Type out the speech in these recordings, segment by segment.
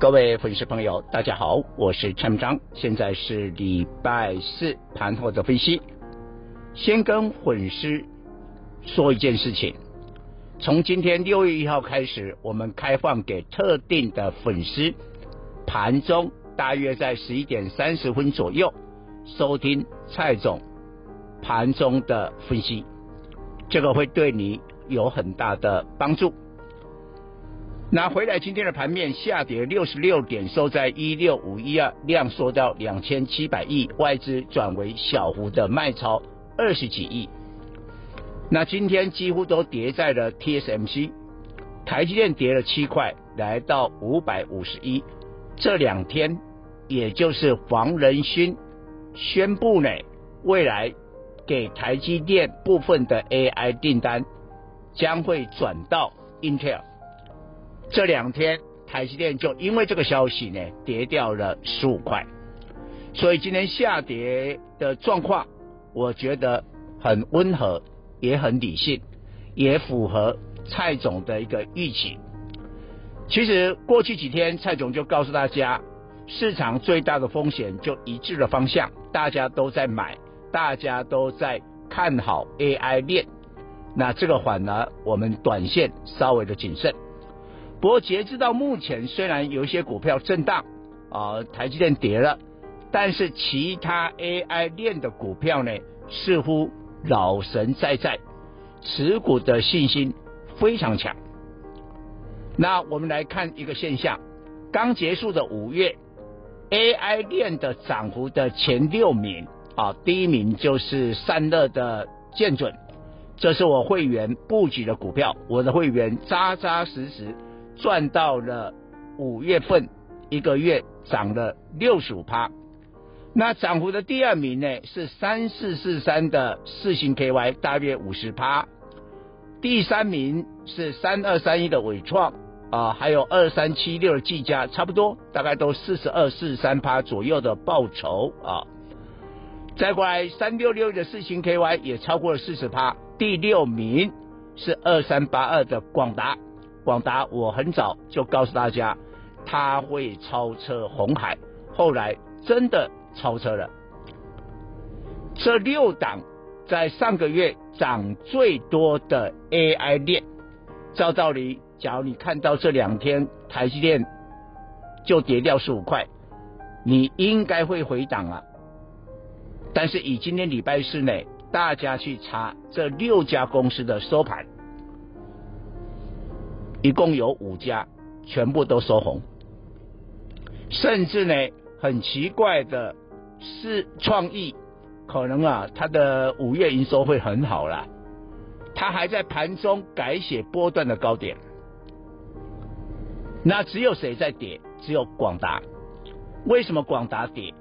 各位粉丝朋友，大家好，我是蔡明彰，现在是礼拜四盘后的分析。先跟粉丝说一件事情，从今天六月一号开始，我们开放给特定的粉丝，盘中大约在十一点三十分左右收听蔡总盘中的分析，这个会对你有很大的帮助。那回来，今天的盘面下跌六十六点，收在一六五一二，量缩到两千七百亿，外资转为小幅的卖超二十几亿。那今天几乎都跌在了 TSMC，台积电跌了七块，来到五百五十一。这两天，也就是黄仁勋宣布呢，未来给台积电部分的 AI 订单将会转到 Intel。这两天台积电就因为这个消息呢，跌掉了十五块，所以今天下跌的状况，我觉得很温和，也很理性，也符合蔡总的一个预期。其实过去几天蔡总就告诉大家，市场最大的风险就一致的方向，大家都在买，大家都在看好 AI 链，那这个反而，我们短线稍微的谨慎。不过截至到目前，虽然有一些股票震荡，啊，台积电跌了，但是其他 AI 链的股票呢，似乎老神在在，持股的信心非常强。那我们来看一个现象，刚结束的五月，AI 链的涨幅的前六名，啊，第一名就是散热的建准，这是我会员布局的股票，我的会员扎扎实实。赚到了五月份一个月涨了六十五趴，那涨幅的第二名呢是三四四三的世芯 KY，大约五十趴，第三名是三二三一的伟创啊，还有二三七六的技嘉，差不多大概都四十二四十三趴左右的报酬啊，再过来三六六的世芯 KY 也超过了四十趴，第六名是二三八二的广达。广达，我很早就告诉大家，它会超车红海，后来真的超车了。这六档在上个月涨最多的 AI 链，照道理，假如你看到这两天台积电就跌掉十五块，你应该会回档啊。但是以今天礼拜四呢，大家去查这六家公司的收盘。一共有五家，全部都收红，甚至呢，很奇怪的是，创意可能啊，它的五月营收会很好啦，它还在盘中改写波段的高点。那只有谁在跌？只有广达。为什么广达跌？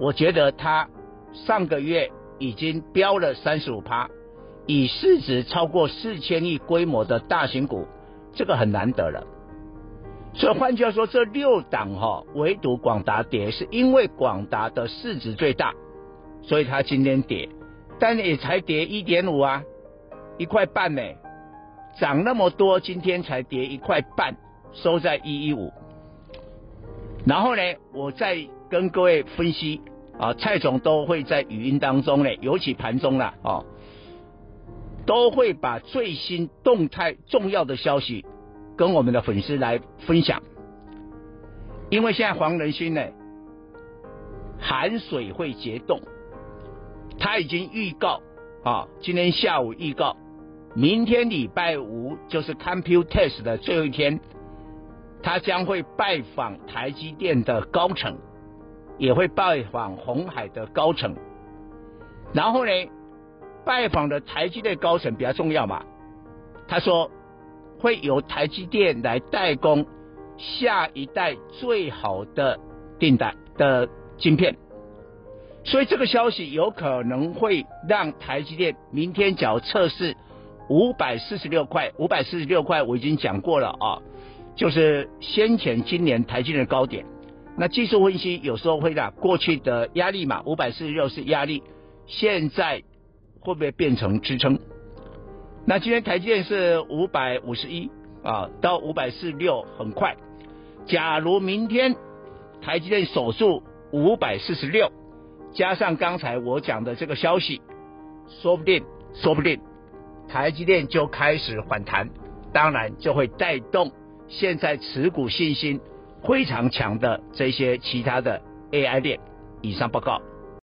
我觉得它上个月已经飙了三十五趴，以市值超过四千亿规模的大型股。这个很难得了，所以换句话说，这六档哈，唯独广达跌，是因为广达的市值最大，所以它今天跌，但也才跌一点五啊，一块半呢，涨那么多，今天才跌一块半，收在一一五。然后呢，我再跟各位分析啊，蔡总都会在语音当中呢，尤其盘中了哦。都会把最新动态重要的消息跟我们的粉丝来分享，因为现在黄仁勋呢，寒水会结冻，他已经预告啊，今天下午预告，明天礼拜五就是 Computex 的最后一天，他将会拜访台积电的高层，也会拜访红海的高层，然后呢，拜访的台积电高层比较重要嘛，他说会由台积电来代工下一代最好的订单的晶片，所以这个消息有可能会让台积电明天只要测试五百四十六块，五百四十六块我已经讲过了啊，就是先前今年台积电的高点。那技术分析有时候会让过去的压力嘛，五百四十六是压力，现在会不会变成支撑？那今天台积电是五百五十一啊，到五百四十六很快。假如明天台积电守住五百四十六，加上刚才我讲的这个消息，说不定说不定台积电就开始反弹，当然就会带动现在持股信心。非常强的这些其他的 AI 链。以上报告。